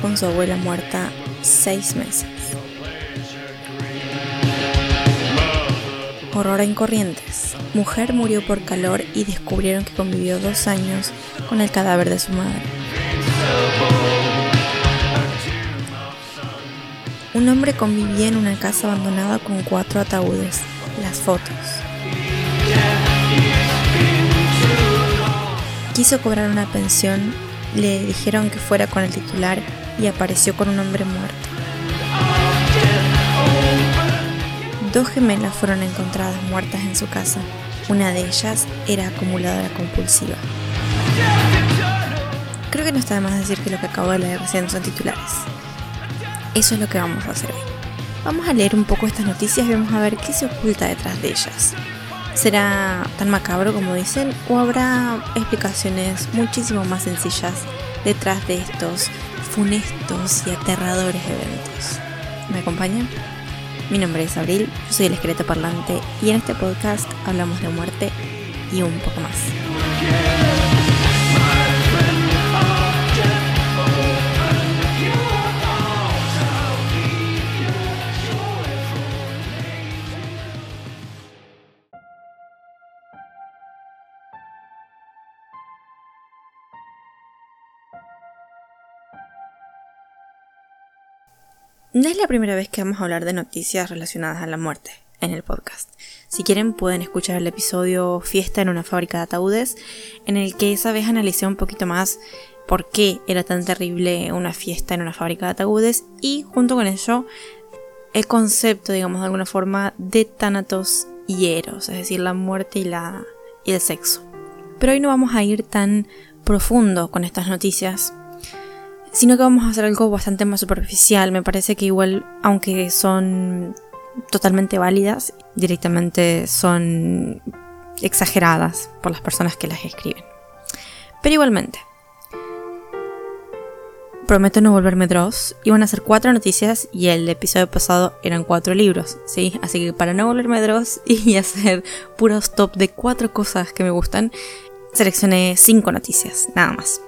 con su abuela muerta seis meses. Horror en Corrientes. Mujer murió por calor y descubrieron que convivió dos años con el cadáver de su madre. Un hombre convivía en una casa abandonada con cuatro ataúdes. Las fotos. Quiso cobrar una pensión, le dijeron que fuera con el titular y apareció con un hombre muerto. Dos gemelas fueron encontradas muertas en su casa. Una de ellas era acumuladora compulsiva. Creo que no está de más decir que lo que acabo de leer recién son titulares. Eso es lo que vamos a hacer hoy. Vamos a leer un poco estas noticias y vamos a ver qué se oculta detrás de ellas. ¿Será tan macabro como dicen o habrá explicaciones muchísimo más sencillas detrás de estos funestos y aterradores eventos? ¿Me acompañan? Mi nombre es Abril, yo soy el esqueleto parlante y en este podcast hablamos de muerte y un poco más. No es la primera vez que vamos a hablar de noticias relacionadas a la muerte en el podcast. Si quieren pueden escuchar el episodio Fiesta en una fábrica de ataúdes, en el que esa vez analicé un poquito más por qué era tan terrible una fiesta en una fábrica de ataúdes y junto con ello el concepto, digamos de alguna forma, de Thanatos y Eros, es decir, la muerte y, la, y el sexo. Pero hoy no vamos a ir tan profundo con estas noticias sino que vamos a hacer algo bastante más superficial. Me parece que igual, aunque son totalmente válidas, directamente son exageradas por las personas que las escriben. Pero igualmente, prometo no volverme Dross. Iban a ser cuatro noticias y el episodio pasado eran cuatro libros, ¿sí? Así que para no volverme Dross y hacer puros top de cuatro cosas que me gustan, seleccioné cinco noticias, nada más.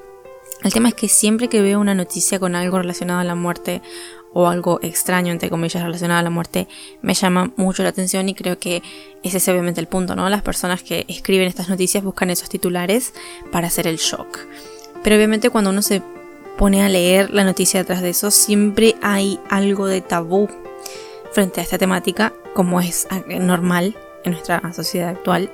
El tema es que siempre que veo una noticia con algo relacionado a la muerte o algo extraño, entre comillas, relacionado a la muerte, me llama mucho la atención y creo que ese es obviamente el punto, ¿no? Las personas que escriben estas noticias buscan esos titulares para hacer el shock. Pero obviamente cuando uno se pone a leer la noticia detrás de eso, siempre hay algo de tabú frente a esta temática, como es normal en nuestra sociedad actual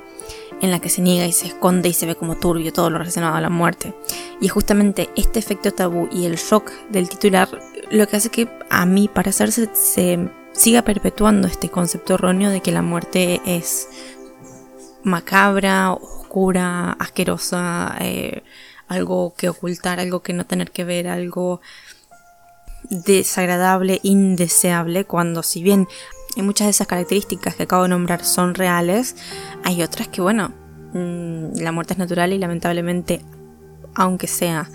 en la que se niega y se esconde y se ve como turbio todo lo relacionado a la muerte. Y es justamente este efecto tabú y el shock del titular lo que hace que a mí parecerse se siga perpetuando este concepto erróneo de que la muerte es macabra, oscura, asquerosa, eh, algo que ocultar, algo que no tener que ver, algo desagradable, indeseable, cuando si bien y muchas de esas características que acabo de nombrar son reales, hay otras que, bueno, mm, la muerte es natural y lamentablemente, aunque sea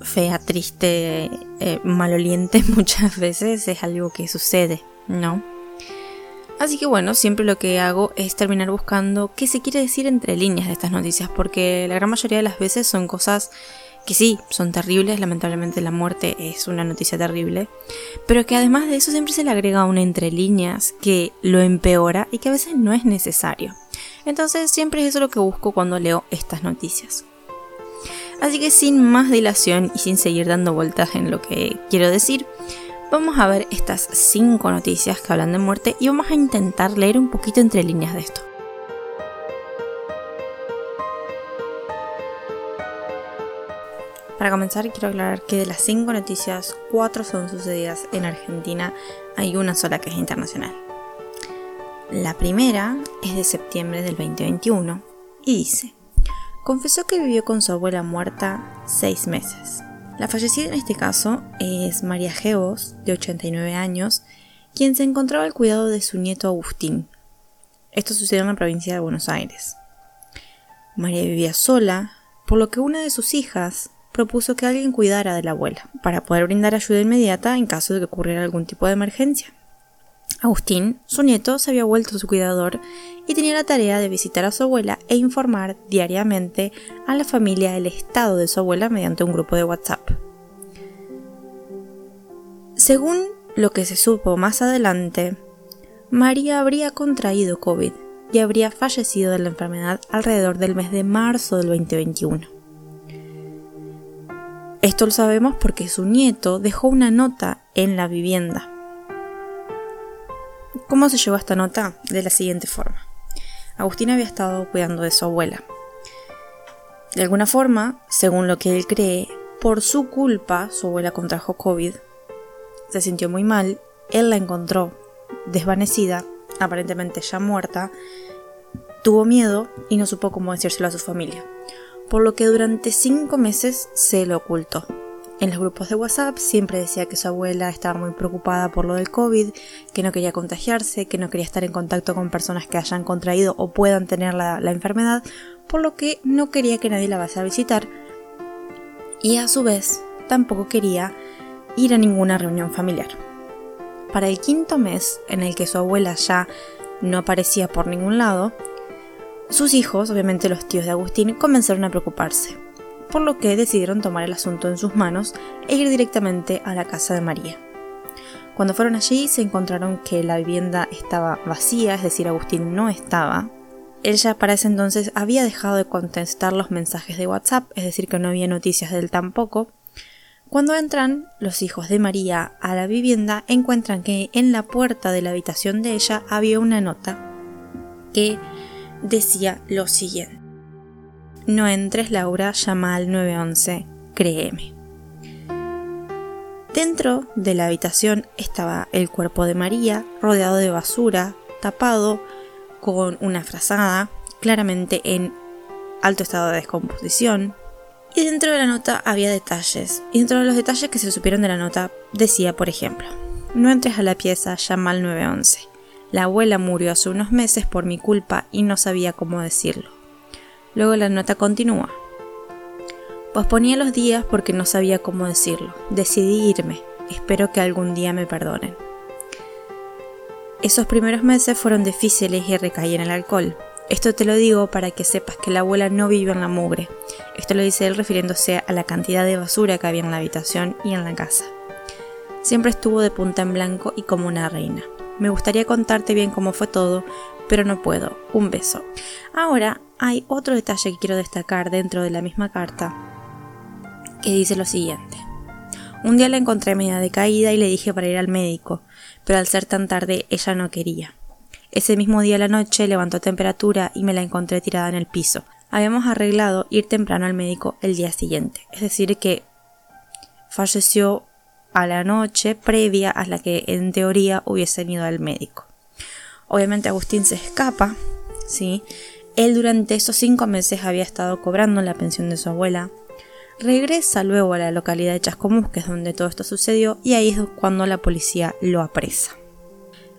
fea, triste, eh, maloliente, muchas veces es algo que sucede, ¿no? Así que bueno, siempre lo que hago es terminar buscando qué se quiere decir entre líneas de estas noticias, porque la gran mayoría de las veces son cosas que sí, son terribles, lamentablemente la muerte es una noticia terrible, pero que además de eso siempre se le agrega una entre líneas que lo empeora y que a veces no es necesario. Entonces siempre es eso lo que busco cuando leo estas noticias. Así que sin más dilación y sin seguir dando vueltas en lo que quiero decir, vamos a ver estas 5 noticias que hablan de muerte y vamos a intentar leer un poquito entre líneas de esto. Para comenzar, quiero aclarar que de las cinco noticias, cuatro son sucedidas en Argentina, hay una sola que es internacional. La primera es de septiembre del 2021 y dice, confesó que vivió con su abuela muerta seis meses. La fallecida en este caso es María Geos, de 89 años, quien se encontraba al cuidado de su nieto Agustín. Esto sucedió en la provincia de Buenos Aires. María vivía sola, por lo que una de sus hijas, propuso que alguien cuidara de la abuela, para poder brindar ayuda inmediata en caso de que ocurriera algún tipo de emergencia. Agustín, su nieto, se había vuelto su cuidador y tenía la tarea de visitar a su abuela e informar diariamente a la familia del estado de su abuela mediante un grupo de WhatsApp. Según lo que se supo más adelante, María habría contraído COVID y habría fallecido de la enfermedad alrededor del mes de marzo del 2021. Esto lo sabemos porque su nieto dejó una nota en la vivienda. ¿Cómo se llegó a esta nota? De la siguiente forma. Agustín había estado cuidando de su abuela. De alguna forma, según lo que él cree, por su culpa su abuela contrajo COVID, se sintió muy mal, él la encontró desvanecida, aparentemente ya muerta, tuvo miedo y no supo cómo decírselo a su familia, por lo que durante cinco meses se lo ocultó. En los grupos de WhatsApp siempre decía que su abuela estaba muy preocupada por lo del COVID, que no quería contagiarse, que no quería estar en contacto con personas que hayan contraído o puedan tener la, enfermedad, por lo que no quería que nadie la vaya a visitar. Y a su vez, tampoco quería ir a ninguna reunión familiar. Para el quinto mes, en el que su abuela ya no aparecía por ningún lado, sus hijos, obviamente los tíos de Agustín, comenzaron a preocuparse, por lo que decidieron tomar el asunto en sus manos e ir directamente a la casa de María. Cuando fueron allí se encontraron que la vivienda estaba vacía, es decir, Agustín no estaba. Ella para ese entonces había dejado de contestar los mensajes de WhatsApp, es decir, que no había noticias de él tampoco, cuando entran los hijos de María a la vivienda, encuentran que en la puerta de la habitación de ella había una nota que decía lo siguiente. No entres, Laura, llama al 911, créeme. Dentro de la habitación estaba el cuerpo de María, rodeado de basura, tapado con una frazada, claramente en alto estado de descomposición, y dentro de la nota había detalles. Y dentro de los detalles que se supieron de la nota decía, por ejemplo, no entres a la pieza, llama al 911. La abuela murió hace unos meses por mi culpa y no sabía cómo decirlo. Luego la nota continúa. Posponía los días porque no sabía cómo decirlo. Decidí irme. Espero que algún día me perdonen. Esos primeros meses fueron difíciles y recaí en el alcohol. Esto te lo digo para que sepas que la abuela no vive en la mugre. Esto lo dice él refiriéndose a la cantidad de basura que había en la habitación y en la casa. Siempre estuvo de punta en blanco y como una reina. Me gustaría contarte bien cómo fue todo, pero no puedo. Un beso. Ahora hay otro detalle que quiero destacar dentro de la misma carta, que dice lo siguiente. Un día la encontré media decaída y le dije para ir al médico, pero al ser tan tarde ella no quería. Ese mismo día la noche levantó temperatura y me la encontré tirada en el piso. Habíamos arreglado ir temprano al médico el día siguiente, es decir, que falleció a la noche previa a la que en teoría hubiesen ido al médico. Obviamente Agustín se escapa, ¿sí? Él durante esos cinco meses había estado cobrando la pensión de su abuela. Regresa luego a la localidad de Chascomús, que es donde todo esto sucedió, y ahí es cuando la policía lo apresa.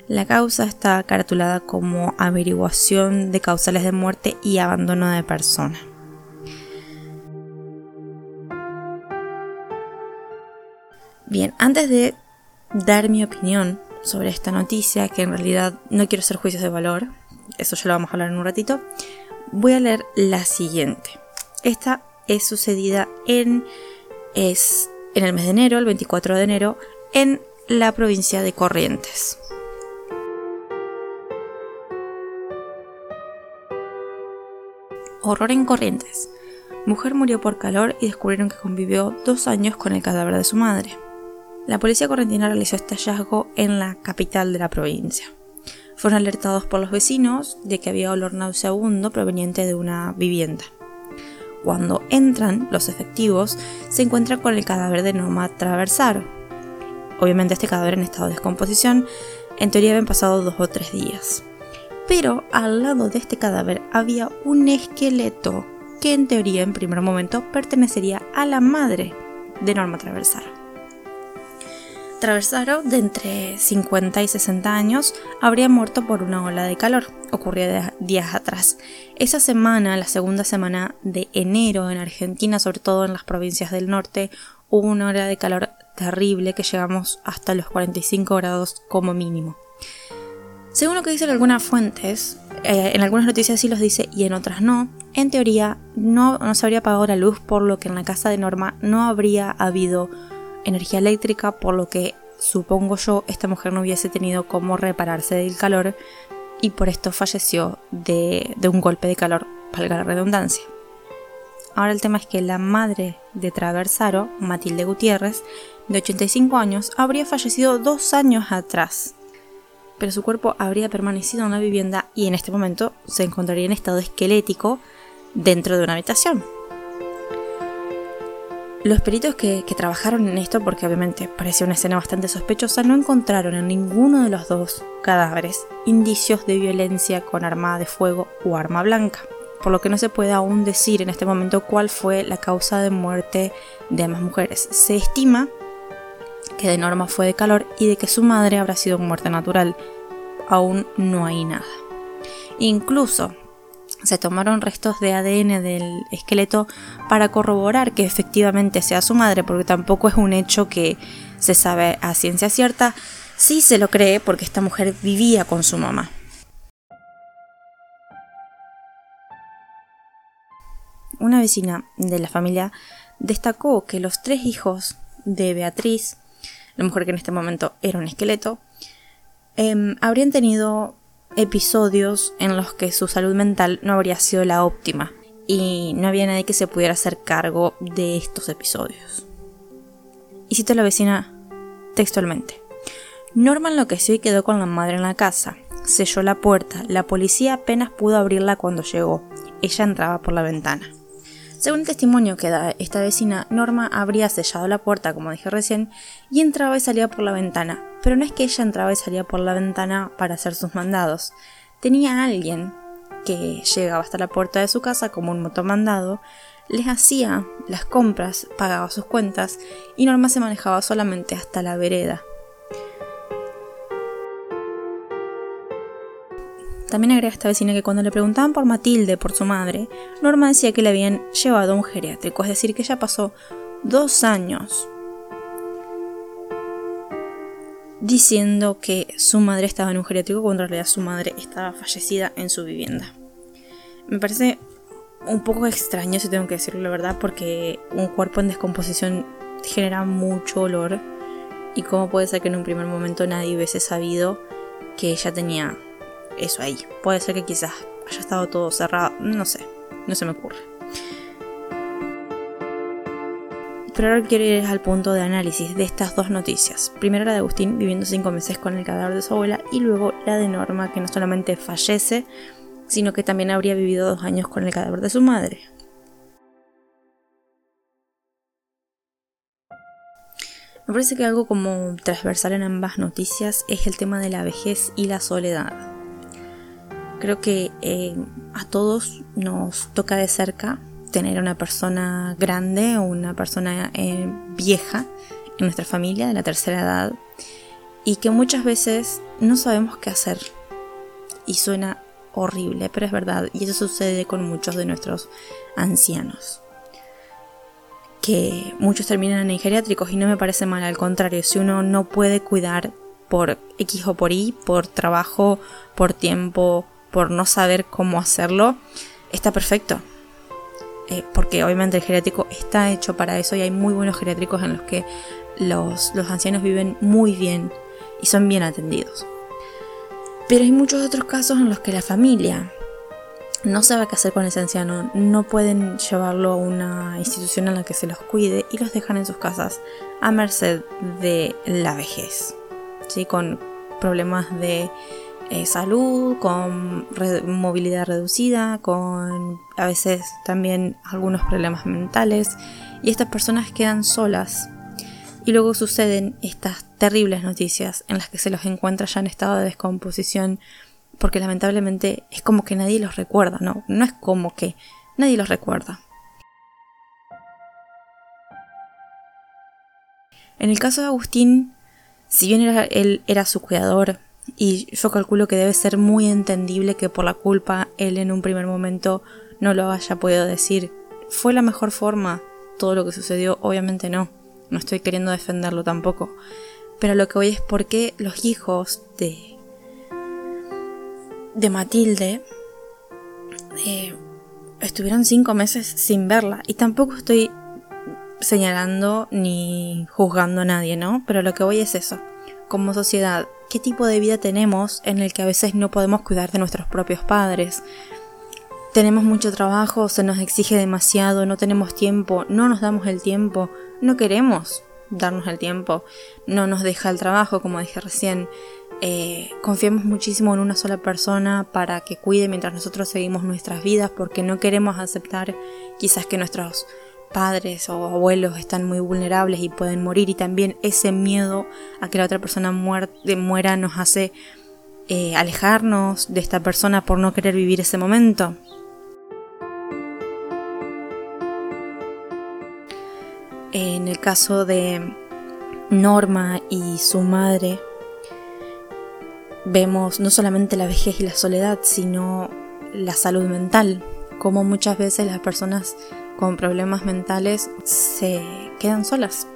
La causa está caratulada como averiguación de causales de muerte y abandono de persona. Bien, antes de dar mi opinión sobre esta noticia, que en realidad no quiero hacer juicios de valor, eso ya lo vamos a hablar en un ratito, voy a leer la siguiente. Esta es sucedida en, es, en el mes de enero, el 24 de enero, en la provincia de Corrientes. Horror en Corrientes. Mujer murió por calor y descubrieron que convivió dos años con el cadáver de su madre. La policía correntina realizó este hallazgo en la capital de la provincia. Fueron alertados por los vecinos de que había olor nauseabundo proveniente de una vivienda. Cuando entran los efectivos, se encuentran con el cadáver de Norma Traversaro. Obviamente este cadáver en estado de descomposición, en teoría habían pasado dos o tres días pero al lado de este cadáver había un esqueleto que en teoría en primer momento pertenecería a la madre de Norma Traversaro. Traversaro, de entre 50 y 60 años, habría muerto por una ola de calor, ocurrida días atrás. Esa semana, la segunda semana de enero en Argentina, sobre todo en las provincias del norte, hubo una ola de calor terrible que llegamos hasta los 45 grados como mínimo. Según lo que dicen algunas fuentes, eh, en algunas noticias sí los dice y en otras no, en teoría no, no se habría apagado la luz por lo que en la casa de Norma no habría habido energía eléctrica, por lo que supongo yo, esta mujer no hubiese tenido cómo repararse del calor y por esto falleció de, un golpe de calor, valga la redundancia. Ahora el tema es que la madre de Traversaro, Matilde Gutiérrez, de 85 años, habría fallecido dos años atrás, pero su cuerpo habría permanecido en la vivienda y en este momento se encontraría en estado esquelético dentro de una habitación. Los peritos que, trabajaron en esto, porque obviamente parecía una escena bastante sospechosa, no encontraron en ninguno de los dos cadáveres indicios de violencia con arma de fuego o arma blanca, por lo que no se puede aún decir en este momento cuál fue la causa de muerte de ambas mujeres. Se estima que de Norma fue de calor y de que su madre habrá sido muerte natural. Aún no hay nada. Incluso se tomaron restos de ADN del esqueleto para corroborar que efectivamente sea su madre, porque tampoco es un hecho que se sabe a ciencia cierta. Sí se lo cree porque esta mujer vivía con su mamá. Una vecina de la familia destacó que los tres hijos de Beatriz, la mujer que en este momento era un esqueleto, em, habrían tenido episodios en los que su salud mental no habría sido la óptima y no había nadie que se pudiera hacer cargo de estos episodios. Y cito a la vecina textualmente. Norma enloqueció y quedó con la madre en la casa. Selló la puerta. La policía apenas pudo abrirla cuando llegó. Ella entraba por la ventana. Según el testimonio que da esta vecina, Norma habría sellado la puerta, como dije recién, y entraba y salía por la ventana, pero no es que ella entraba y salía por la ventana para hacer sus mandados. Tenía a alguien que llegaba hasta la puerta de su casa como un motomandado, les hacía las compras, pagaba sus cuentas y Norma se manejaba solamente hasta la vereda. También agrega esta vecina que cuando le preguntaban por Matilde, por su madre, Norma decía que le habían llevado a un geriátrico, es decir, que ella pasó dos años diciendo que su madre estaba en un geriátrico cuando en realidad su madre estaba fallecida en su vivienda. Me parece un poco extraño, si tengo que decirlo la verdad, porque un cuerpo en descomposición genera mucho olor. Y cómo puede ser que en un primer momento nadie hubiese sabido que ella tenía eso ahí. Puede ser que quizás haya estado todo cerrado, no sé, no se me ocurre. Pero ahora quiero ir al punto de análisis de estas dos noticias. Primero la de Agustín viviendo cinco meses con el cadáver de su abuela y luego la de Norma que no solamente fallece, sino que también habría vivido dos años con el cadáver de su madre. Me parece que algo como transversal en ambas noticias es el tema de la vejez y la soledad. Creo que eh, a todos nos toca de cerca tener una persona grande o una persona eh, vieja en nuestra familia de la tercera edad y que muchas veces no sabemos qué hacer. Y suena horrible, pero es verdad. Y eso sucede con muchos de nuestros ancianos. Que muchos terminan en geriátricos y no me parece mal, al contrario, si uno no puede cuidar por X o por Y, por trabajo, por tiempo, por no saber cómo hacerlo, está perfecto. Eh, porque obviamente el geriátrico está hecho para eso y hay muy buenos geriátricos en los que los, ancianos viven muy bien y son bien atendidos. Pero hay muchos otros casos en los que la familia no sabe qué hacer con ese anciano, no pueden llevarlo a una institución en la que se los cuide y los dejan en sus casas a merced de la vejez, ¿sí? con problemas de eh, salud, con movilidad reducida, con a veces también algunos problemas mentales y estas personas quedan solas y luego suceden estas terribles noticias en las que se los encuentra ya en estado de descomposición porque lamentablemente es como que nadie los recuerda, no, no es como que nadie los recuerda. En el caso de Agustín, si bien él era su cuidador, y yo calculo que debe ser muy entendible que por la culpa él en un primer momento no lo haya podido decir. ¿Fue la mejor forma todo lo que sucedió? Obviamente no. No estoy queriendo defenderlo tampoco. Pero lo que voy es por qué los hijos de. de Matilde. Eh, estuvieron cinco meses sin verla. Y tampoco estoy señalando ni juzgando a nadie, ¿no? Pero lo que voy es eso. Como sociedad, ¿qué tipo de vida tenemos en el que a veces no podemos cuidar de nuestros propios padres? Tenemos mucho trabajo, se nos exige demasiado, no tenemos tiempo, no nos damos el tiempo, no queremos darnos el tiempo, no nos deja el trabajo, como dije recién. Eh, confiamos muchísimo en una sola persona para que cuide mientras nosotros seguimos nuestras vidas porque no queremos aceptar quizás que nuestros padres o abuelos están muy vulnerables y pueden morir y también ese miedo a que la otra persona muera nos hace eh, alejarnos de esta persona por no querer vivir ese momento. En el caso de Norma y su madre, vemos no solamente la vejez y la soledad, sino la salud mental, como muchas veces las personas con problemas mentales se quedan solas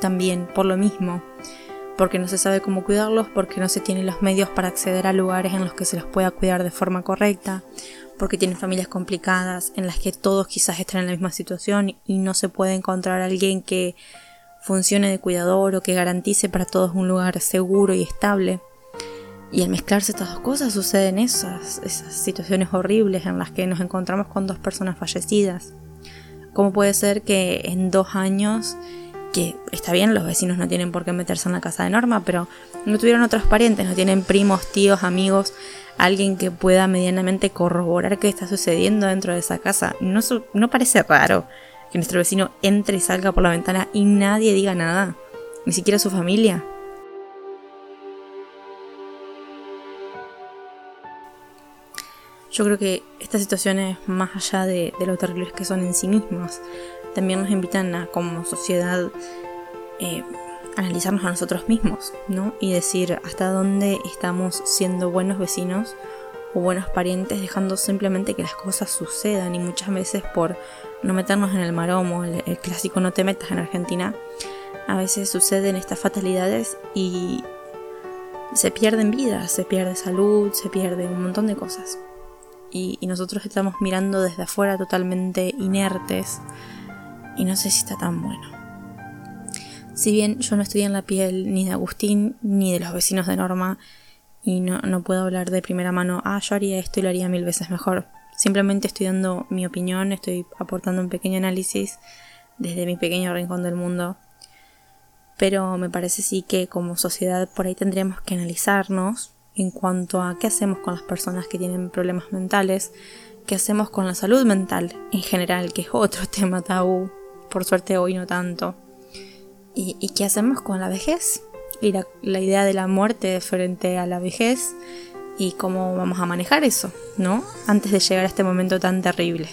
también por lo mismo, porque no se sabe cómo cuidarlos, porque no se tienen los medios para acceder a lugares en los que se los pueda cuidar de forma correcta, porque tienen familias complicadas en las que todos quizás están en la misma situación y no se puede encontrar alguien que funcione de cuidador o que garantice para todos un lugar seguro y estable. Y al mezclarse estas dos cosas suceden esas, situaciones horribles en las que nos encontramos con dos personas fallecidas. ¿Cómo puede ser que en dos años, que está bien, los vecinos no tienen por qué meterse en la casa de Norma, pero no tuvieron otros parientes, no tienen primos, tíos, amigos, alguien que pueda medianamente corroborar qué está sucediendo dentro de esa casa? No, no parece raro que nuestro vecino entre y salga por la ventana y nadie diga nada, ni siquiera su familia. Yo creo que estas situaciones, más allá de, lo terribles que son en sí mismas, también nos invitan a, como sociedad, eh, analizarnos a nosotros mismos, ¿no? Y decir hasta dónde estamos siendo buenos vecinos o buenos parientes, dejando simplemente que las cosas sucedan y muchas veces por no meternos en el maromo, el, el clásico no te metas en Argentina, a veces suceden estas fatalidades y se pierden vidas, se pierde salud, se pierde un montón de cosas y, nosotros estamos mirando desde afuera totalmente inertes y no sé si está tan bueno. Si bien yo no estoy en la piel ni de Agustín ni de los vecinos de Norma y no, no puedo hablar de primera mano, ah, yo haría esto y lo haría mil veces mejor. Simplemente estoy dando mi opinión, estoy aportando un pequeño análisis desde mi pequeño rincón del mundo. Pero me parece sí que como sociedad por ahí tendríamos que analizarnos en cuanto a qué hacemos con las personas que tienen problemas mentales, qué hacemos con la salud mental en general, que es otro tema tabú, por suerte hoy no tanto, y, qué hacemos con la vejez y la, la idea de la muerte frente a la vejez y cómo vamos a manejar eso, ¿no? Antes de llegar a este momento tan terrible.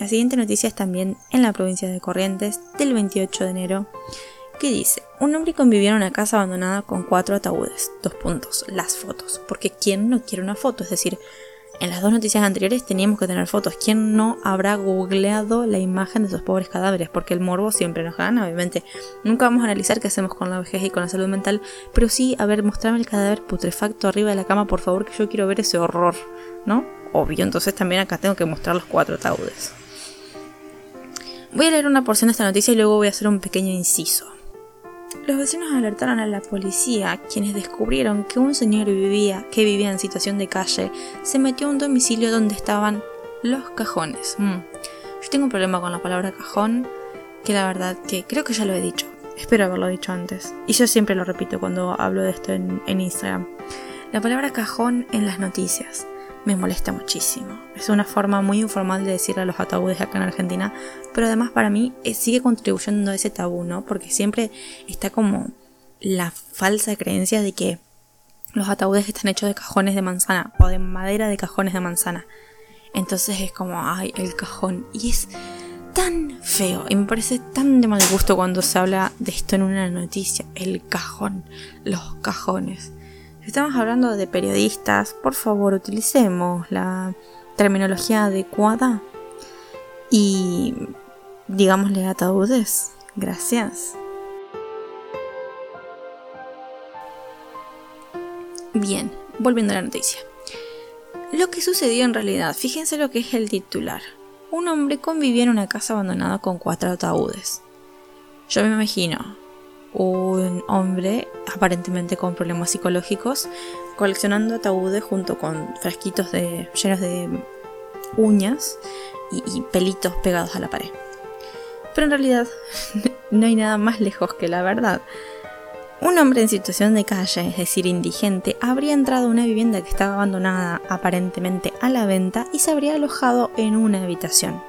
La siguiente noticia es también en la provincia de Corrientes del 28 de enero, que dice, un hombre convivió en una casa abandonada con cuatro ataúdes. Dos puntos, las fotos. Porque ¿quién no quiere una foto? Es decir, en las dos noticias anteriores teníamos que tener fotos. ¿Quién no habrá googleado la imagen de esos pobres cadáveres? Porque el morbo siempre nos gana, obviamente. Nunca vamos a analizar qué hacemos con la vejez y con la salud mental, pero sí, a ver, mostrame el cadáver putrefacto arriba de la cama, por favor, que yo quiero ver ese horror, ¿no? Obvio, entonces también acá tengo que mostrar los cuatro ataúdes. Voy a leer una porción de esta noticia y luego voy a hacer un pequeño inciso. Los vecinos alertaron a la policía, quienes descubrieron que un señor vivía, que vivía en situación de calle se metió a un domicilio donde estaban los cajones. Mm. Yo tengo un problema con la palabra cajón, que la verdad que creo que ya lo he dicho. Espero haberlo dicho antes. Y yo siempre lo repito cuando hablo de esto en, en Instagram. La palabra cajón en las noticias me molesta muchísimo. Es una forma muy informal de decirle a los ataúdes acá en Argentina, pero además para mí eh, sigue contribuyendo a ese tabú, ¿no? Porque siempre está como la falsa creencia de que los ataúdes están hechos de cajones de manzana o de madera de cajones de manzana. Entonces es como, ay, el cajón. Y es tan feo y me parece tan de mal gusto cuando se habla de esto en una noticia. El cajón, los cajones estamos hablando de periodistas, por favor utilicemos la terminología adecuada y digámosle ataúdes. Gracias. Bien, volviendo a la noticia. Lo que sucedió en realidad, fíjense lo que es el titular. Un hombre convivía en una casa abandonada con cuatro ataúdes. Yo me imagino un hombre aparentemente con problemas psicológicos coleccionando ataúdes junto con frasquitos llenos de uñas y pelitos pegados a la pared. Pero en realidad no hay nada más lejos que la verdad. Un hombre en situación de calle, es decir, indigente, habría entrado a una vivienda que estaba abandonada aparentemente a la venta y se habría alojado en una habitación.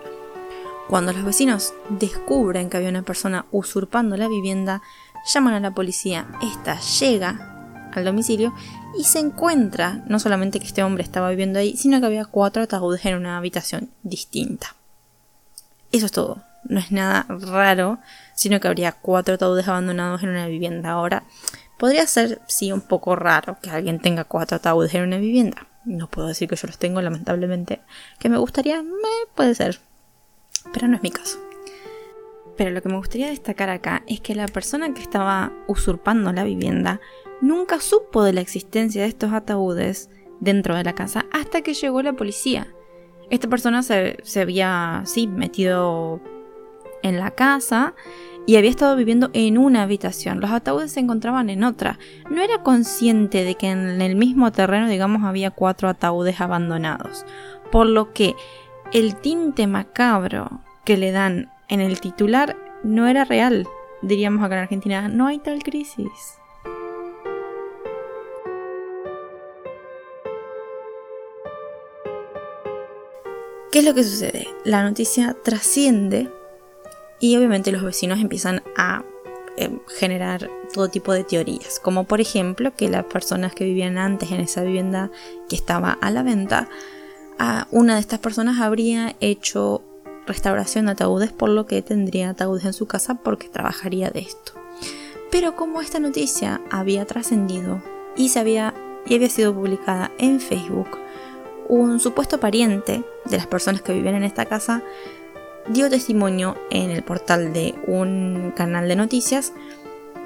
Cuando los vecinos descubren que había una persona usurpando la vivienda, llaman a la policía. Esta llega al domicilio y se encuentra no solamente que este hombre estaba viviendo ahí, sino que había cuatro ataúdes en una habitación distinta. Eso es todo. No es nada raro sino que habría cuatro ataúdes abandonados en una vivienda. Ahora, podría ser, sí, un poco raro que alguien tenga cuatro ataúdes en una vivienda. No puedo decir que yo los tengo, lamentablemente. Que me gustaría, me puede ser. Pero no es mi caso. Pero lo que me gustaría destacar acá es que la persona que estaba usurpando la vivienda nunca supo de la existencia de estos ataúdes dentro de la casa hasta que llegó la policía. Esta persona se, se había, sí, metido en la casa y había estado viviendo en una habitación. Los ataúdes se encontraban en otra. No era consciente de que en el mismo terreno, digamos, había cuatro ataúdes abandonados. Por lo que el tinte macabro que le dan en el titular no era real. Diríamos acá en Argentina, no hay tal crisis. ¿Qué es lo que sucede? La noticia trasciende y obviamente los vecinos empiezan a eh, generar todo tipo de teorías, como por ejemplo que las personas que vivían antes en esa vivienda que estaba a la venta, una de estas personas habría hecho restauración de ataúdes, por lo que tendría ataúdes en su casa porque trabajaría de esto. Pero como esta noticia había trascendido y, había, y había sido publicada en Facebook, un supuesto pariente de las personas que vivían en esta casa dio testimonio en el portal de un canal de noticias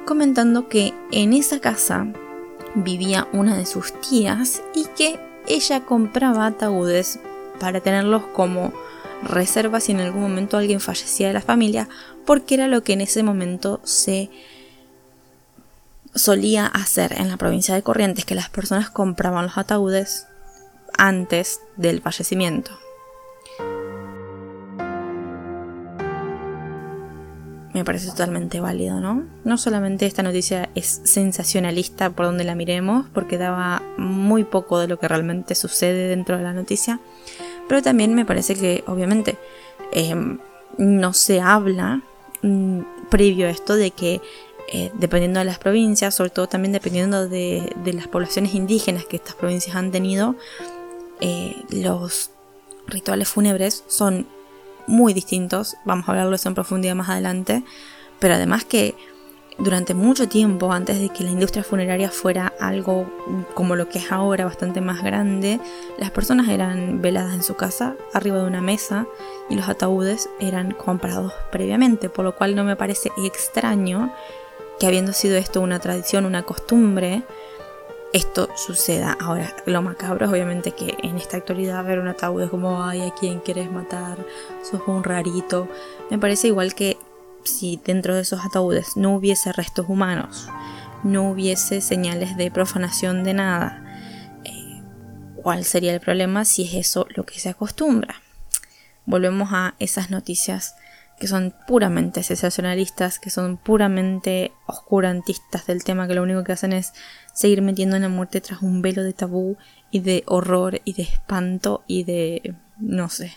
comentando que en esa casa vivía una de sus tías y que ella compraba ataúdes para tenerlos como reserva si en algún momento alguien fallecía de la familia, porque era lo que en ese momento se solía hacer en la provincia de Corrientes, que las personas compraban los ataúdes antes del fallecimiento. me parece totalmente válido, ¿no? No solamente esta noticia es sensacionalista por donde la miremos, porque daba muy poco de lo que realmente sucede dentro de la noticia, pero también me parece que, obviamente, em, no se habla mm, previo a esto de que eh, dependiendo de las provincias, sobre todo también dependiendo de, las poblaciones indígenas que estas provincias han tenido, eh, los rituales fúnebres son muy distintos, vamos a hablarlo eso en profundidad más adelante, pero además que durante mucho tiempo, antes de que la industria funeraria fuera algo como lo que es ahora, bastante más grande, las personas eran veladas en su casa, arriba de una mesa, y los ataúdes eran comprados previamente, por lo cual no me parece extraño que habiendo sido esto una tradición, una costumbre, esto suceda. Ahora, lo macabro es obviamente que en esta actualidad ver un ataúd es como, ay, ¿a quién quieres matar? Sos un rarito. Me parece igual que si dentro de esos ataúdes no hubiese restos humanos, no hubiese señales de profanación de nada, eh, ¿cuál sería el problema si es eso lo que se acostumbra? Volvemos a esas noticias que son puramente sensacionalistas, que son puramente oscurantistas del tema, que lo único que hacen es seguir metiendo en la muerte tras un velo de tabú y de horror y de espanto y de, no sé,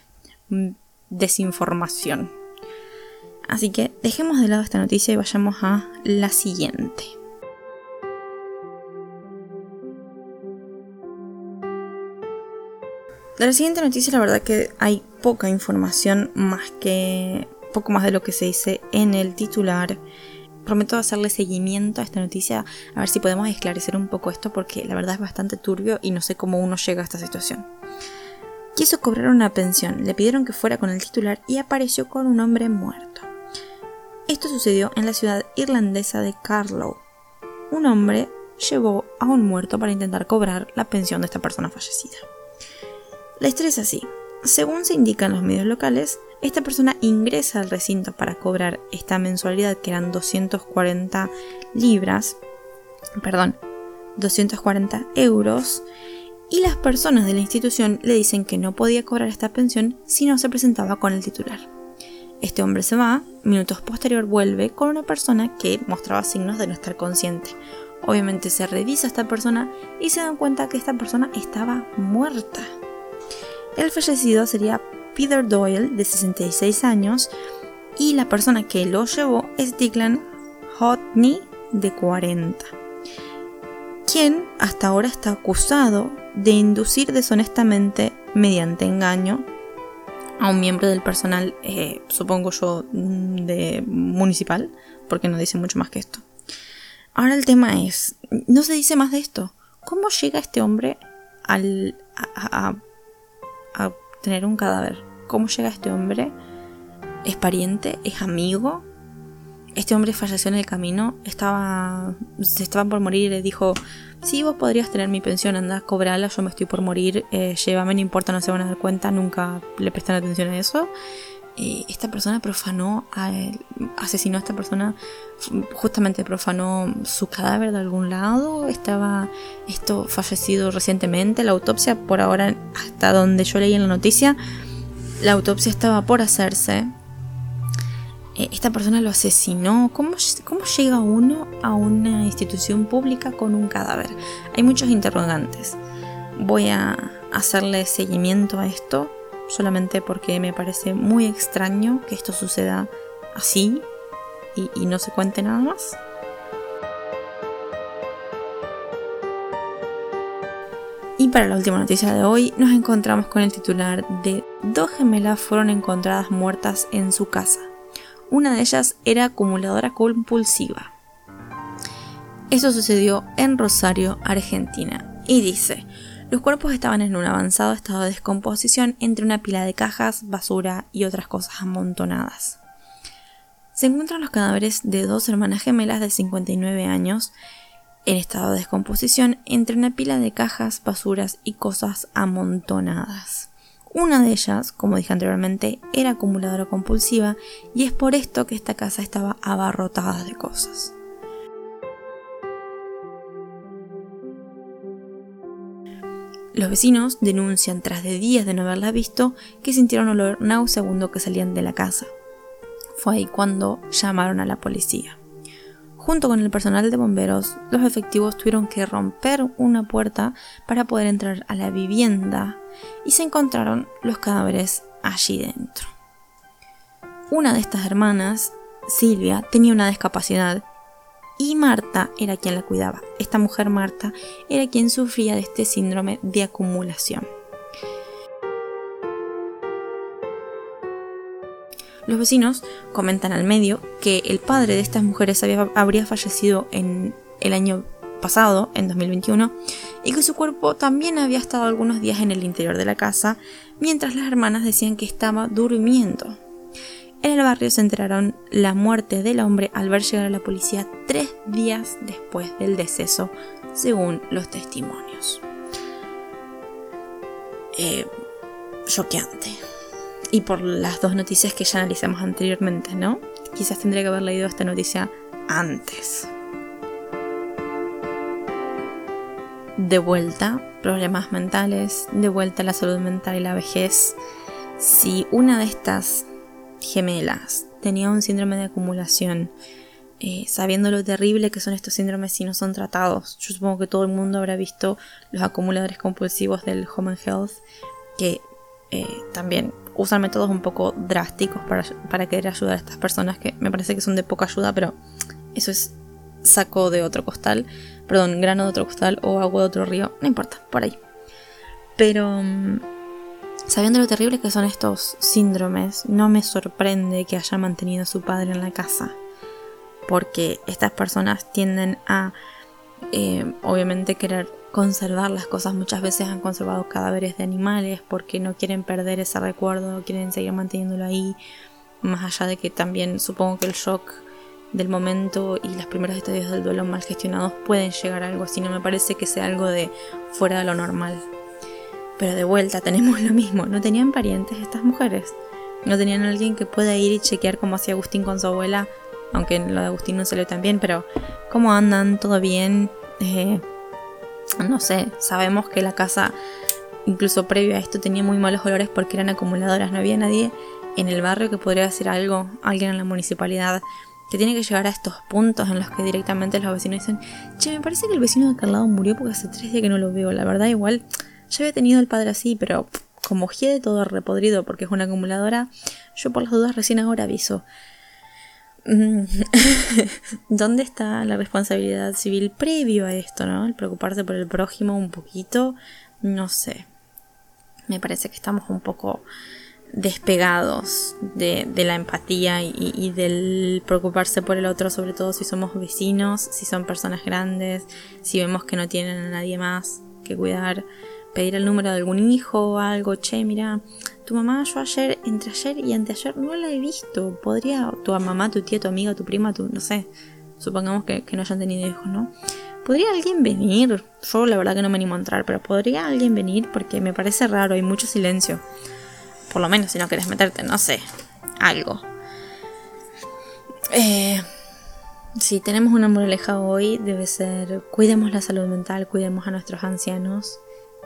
desinformación. Así que dejemos de lado esta noticia y vayamos a la siguiente. De la siguiente noticia la verdad que hay poca información más que poco más de lo que se dice en el titular. Prometo hacerle seguimiento a esta noticia a ver si podemos esclarecer un poco esto porque la verdad es bastante turbio y no sé cómo uno llega a esta situación. Quiso cobrar una pensión, le pidieron que fuera con el titular y apareció con un hombre muerto. Esto sucedió en la ciudad irlandesa de Carlow. Un hombre llevó a un muerto para intentar cobrar la pensión de esta persona fallecida. La historia es así. Según se indica en los medios locales, esta persona ingresa al recinto para cobrar esta mensualidad que eran 240 libras, perdón, 240 euros, y las personas de la institución le dicen que no podía cobrar esta pensión si no se presentaba con el titular. Este hombre se va, minutos posterior vuelve con una persona que mostraba signos de no estar consciente. Obviamente se revisa a esta persona y se dan cuenta que esta persona estaba muerta. El fallecido sería Peter Doyle, de 66 años, y la persona que lo llevó es Declan Hotney, de 40, quien hasta ahora está acusado de inducir deshonestamente mediante engaño a un miembro del personal, eh, supongo yo, mm, de municipal, porque no dice mucho más que esto. Ahora el tema es, no se dice más de esto. ¿Cómo llega este hombre al, a, a tener un cadáver? ¿Cómo llega este hombre? ¿Es pariente? ¿Es amigo? Este hombre falleció en el camino, estaba, se estaba por morir y le dijo, sí, vos podrías tener mi pensión, anda, cobrala, yo me estoy por morir, eh, llévame, no importa, no se van a dar cuenta, nunca le prestan atención a eso. esta persona profanó, asesinó a esta persona, justamente profanó su cadáver de algún lado, estaba esto fallecido recientemente, la autopsia por ahora, hasta donde yo leí en la noticia, la autopsia estaba por hacerse, esta persona lo asesinó. ¿Cómo, ¿Cómo llega uno a una institución pública con un cadáver? Hay muchos interrogantes. Voy a hacerle seguimiento a esto solamente porque me parece muy extraño que esto suceda así y no se cuente nada más. Y para la última noticia de hoy nos encontramos con el titular de dos gemelas fueron encontradas muertas en su casa. Una de ellas era acumuladora compulsiva. Eso sucedió en Rosario, Argentina. Y dice, los cuerpos estaban en un avanzado estado de descomposición entre una pila de cajas, basura y otras cosas amontonadas. Se encuentran los cadáveres de dos hermanas gemelas de 59 años en estado de descomposición entre una pila de cajas, basuras y cosas amontonadas. Una de ellas, como dije anteriormente, era acumuladora compulsiva y es por esto que esta casa estaba abarrotada de cosas. Los vecinos denuncian tras de días de no haberla visto que sintieron olor nauseabundo que salían de la casa. Fue ahí cuando llamaron a la policía. Junto con el personal de bomberos, los efectivos tuvieron que romper una puerta para poder entrar a la vivienda y se encontraron los cadáveres allí dentro. Una de estas hermanas, Silvia, tenía una discapacidad y Marta era quien la cuidaba. Esta mujer Marta era quien sufría de este síndrome de acumulación. Los vecinos comentan al medio que el padre de estas mujeres habría fallecido en el año pasado, en 2021, y que su cuerpo también había estado algunos días en el interior de la casa, mientras las hermanas decían que estaba durmiendo. En el barrio se enteraron la muerte del hombre al ver llegar a la policía tres días después del deceso, según los testimonios. Eh, y por las dos noticias que ya analizamos anteriormente, ¿no? Quizás tendría que haber leído esta noticia antes. De vuelta, problemas mentales, de vuelta la salud mental y la vejez. Si una de estas gemelas tenía un síndrome de acumulación, eh, sabiendo lo terrible que son estos síndromes si no son tratados, yo supongo que todo el mundo habrá visto los acumuladores compulsivos del Home Health, que eh, también usan métodos un poco drásticos para, querer ayudar a estas personas que me parece que son de poca ayuda, pero eso es saco de otro costal, perdón, grano de otro costal o agua de otro río, no importa, por ahí. Pero mm, sabiendo lo terrible que son estos síndromes, no me sorprende que haya mantenido a su padre en la casa, porque estas personas tienden a, eh, obviamente, querer conservar las cosas. Muchas veces han conservado cadáveres de animales porque no quieren perder ese recuerdo, quieren seguir manteniéndolo ahí. Más allá de que también supongo que el shock del momento y los primeros estadios del duelo mal gestionados pueden llegar a algo así. No me parece que sea algo de fuera de lo normal. Pero de vuelta tenemos lo mismo. No tenían parientes estas mujeres. No tenían alguien que pueda ir y chequear como hacía Agustín con su abuela. Aunque lo de Agustín no salió tan bien, pero ¿cómo andan? ¿Todo bien? Eh, no sé, sabemos que la casa, incluso previo a esto, tenía muy malos olores porque eran acumuladoras. No había nadie en el barrio que podría decir algo, alguien en la municipalidad que tiene que llegar a estos puntos en los que directamente los vecinos dicen, che, me parece que el vecino de al murió porque hace tres días que no lo veo. La verdad, igual, ya había tenido el padre así, pero como de todo repodrido porque es una acumuladora, yo por las dudas recién ahora aviso. ¿Dónde está la responsabilidad civil previo a esto, no? El preocuparse por el prójimo un poquito, no sé. Me parece que estamos un poco despegados de, la empatía y, del preocuparse por el otro, sobre todo si somos vecinos, si son personas grandes, si vemos que no tienen a nadie más que cuidar, pedir el número de algún hijo o algo, che, mira, tu mamá yo ayer, entre ayer y anteayer no la he visto, podría tu mamá, tu tía, tu amiga, tu prima, tu, no sé, supongamos que, que no hayan tenido hijos, ¿no? ¿Podría alguien venir? Yo la verdad que no me animo a entrar, pero ¿podría alguien venir? Porque me parece raro, hay mucho silencio. Por lo menos si no quieres meterte, no sé, algo. Eh, si tenemos una moraleja hoy, debe ser cuidemos la salud mental, cuidemos a nuestros ancianos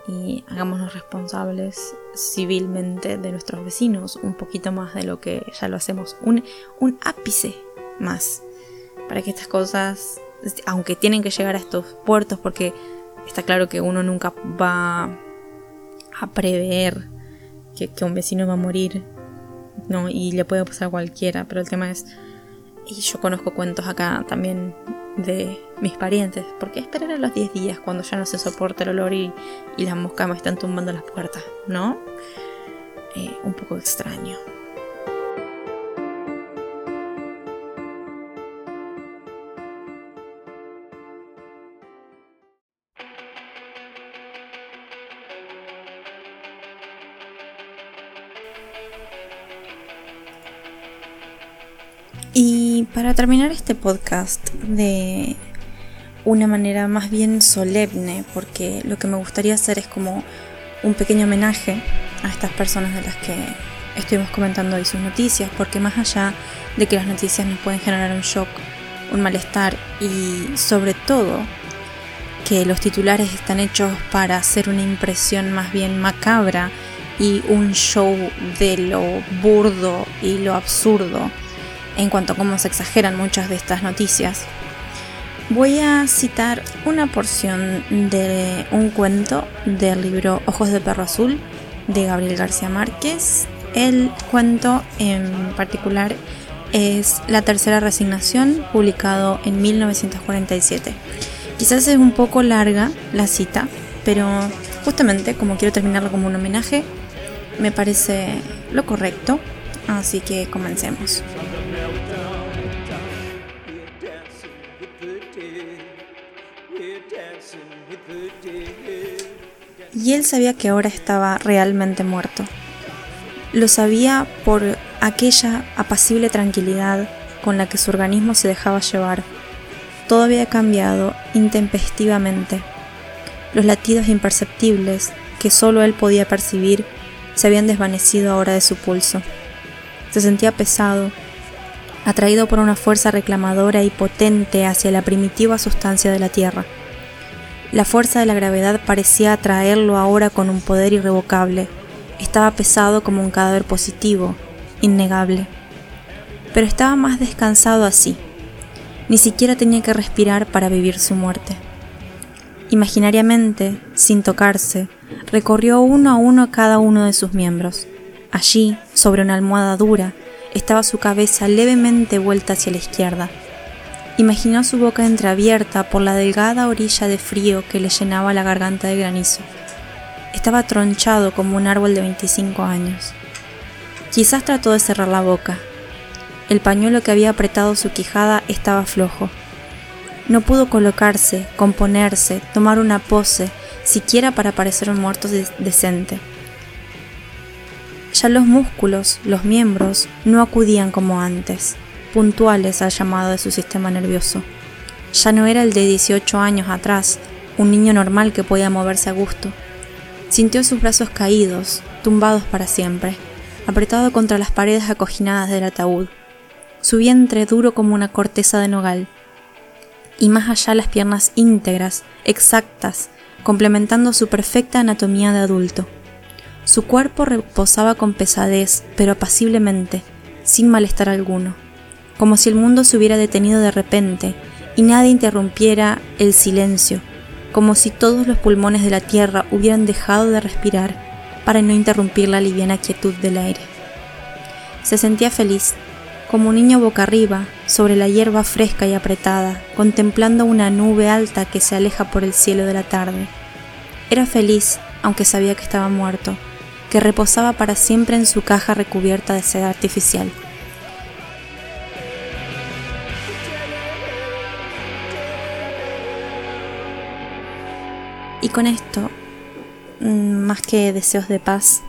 y hagámonos responsables civilmente de nuestros vecinos, un poquito más de lo que ya lo hacemos, un, un ápice más, para que estas cosas, aunque tienen que llegar a estos puertos, porque está claro que uno nunca va a prever que, un vecino va a morir, ¿no? Y le puede pasar a cualquiera, pero el tema es, y yo conozco cuentos acá también de mis parientes, ¿por qué esperar a los 10 días cuando ya no se soporta el olor y, las moscas me están tumbando las puertas, ¿no? Eh, un poco extraño. Para terminar este podcast de una manera más bien solemne, porque lo que me gustaría hacer es como un pequeño homenaje a estas personas de las que estuvimos comentando hoy sus noticias, porque más allá de que las noticias nos pueden generar un shock, un malestar y sobre todo que los titulares están hechos para hacer una impresión más bien macabra y un show de lo burdo y lo absurdo en cuanto a cómo se exageran muchas de estas noticias, voy a citar una porción de un cuento del libro Ojos de Perro Azul de Gabriel García Márquez. El cuento en particular es La Tercera Resignación, publicado en 1947. Quizás es un poco larga la cita, pero justamente como quiero terminarlo como un homenaje, me parece lo correcto, así que comencemos. Y él sabía que ahora estaba realmente muerto. Lo sabía por aquella apacible tranquilidad con la que su organismo se dejaba llevar. Todo había cambiado intempestivamente. Los latidos imperceptibles, que solo él podía percibir, se habían desvanecido ahora de su pulso. Se sentía pesado, atraído por una fuerza reclamadora y potente hacia la primitiva sustancia de la tierra. La fuerza de la gravedad parecía atraerlo ahora con un poder irrevocable. Estaba pesado como un cadáver positivo, innegable. Pero estaba más descansado así. Ni siquiera tenía que respirar para vivir su muerte. Imaginariamente, sin tocarse, recorrió uno a uno cada uno de sus miembros. Allí, sobre una almohada dura, estaba su cabeza levemente vuelta hacia la izquierda, Imaginó su boca entreabierta por la delgada orilla de frío que le llenaba la garganta de granizo. Estaba tronchado como un árbol de 25 años. Quizás trató de cerrar la boca. El pañuelo que había apretado su quijada estaba flojo. No pudo colocarse, componerse, tomar una pose, siquiera para parecer un muerto decente. Ya los músculos, los miembros, no acudían como antes puntuales al llamado de su sistema nervioso. Ya no era el de 18 años atrás, un niño normal que podía moverse a gusto. Sintió sus brazos caídos, tumbados para siempre, apretado contra las paredes acoginadas del ataúd, su vientre duro como una corteza de nogal, y más allá las piernas íntegras, exactas, complementando su perfecta anatomía de adulto. Su cuerpo reposaba con pesadez, pero apaciblemente, sin malestar alguno, como si el mundo se hubiera detenido de repente y nadie interrumpiera el silencio, como si todos los pulmones de la tierra hubieran dejado de respirar para no interrumpir la liviana quietud del aire. Se sentía feliz, como un niño boca arriba, sobre la hierba fresca y apretada, contemplando una nube alta que se aleja por el cielo de la tarde. Era feliz, aunque sabía que estaba muerto, que reposaba para siempre en su caja recubierta de seda artificial. Y con esto, mm, más que deseos de paz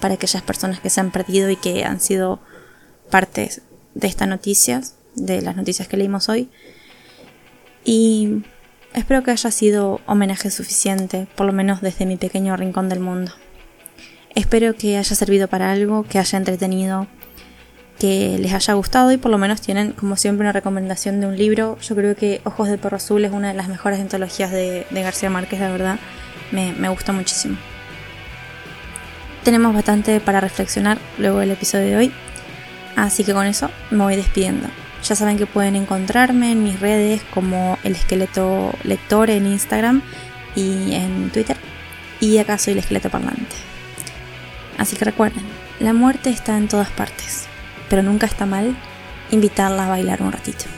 para aquellas personas que se han perdido y que han sido partes de estas noticias, de las noticias que leímos hoy. Y espero que haya sido homenaje suficiente, por lo menos desde mi pequeño rincón del mundo. Espero que haya servido para algo, que haya entretenido, que les haya gustado y por lo menos tienen como siempre una recomendación de un libro. Yo creo que Ojos de Perro Azul es una de las mejores antologías de, García Márquez, la verdad. Me, me gusta muchísimo. Tenemos bastante para reflexionar luego del episodio de hoy. Así que con eso me voy despidiendo. Ya saben que pueden encontrarme en mis redes como el esqueleto lector en Instagram y en Twitter. Y acá soy el esqueleto parlante. Así que recuerden, la muerte está en todas partes, pero nunca está mal invitarla a bailar un ratito.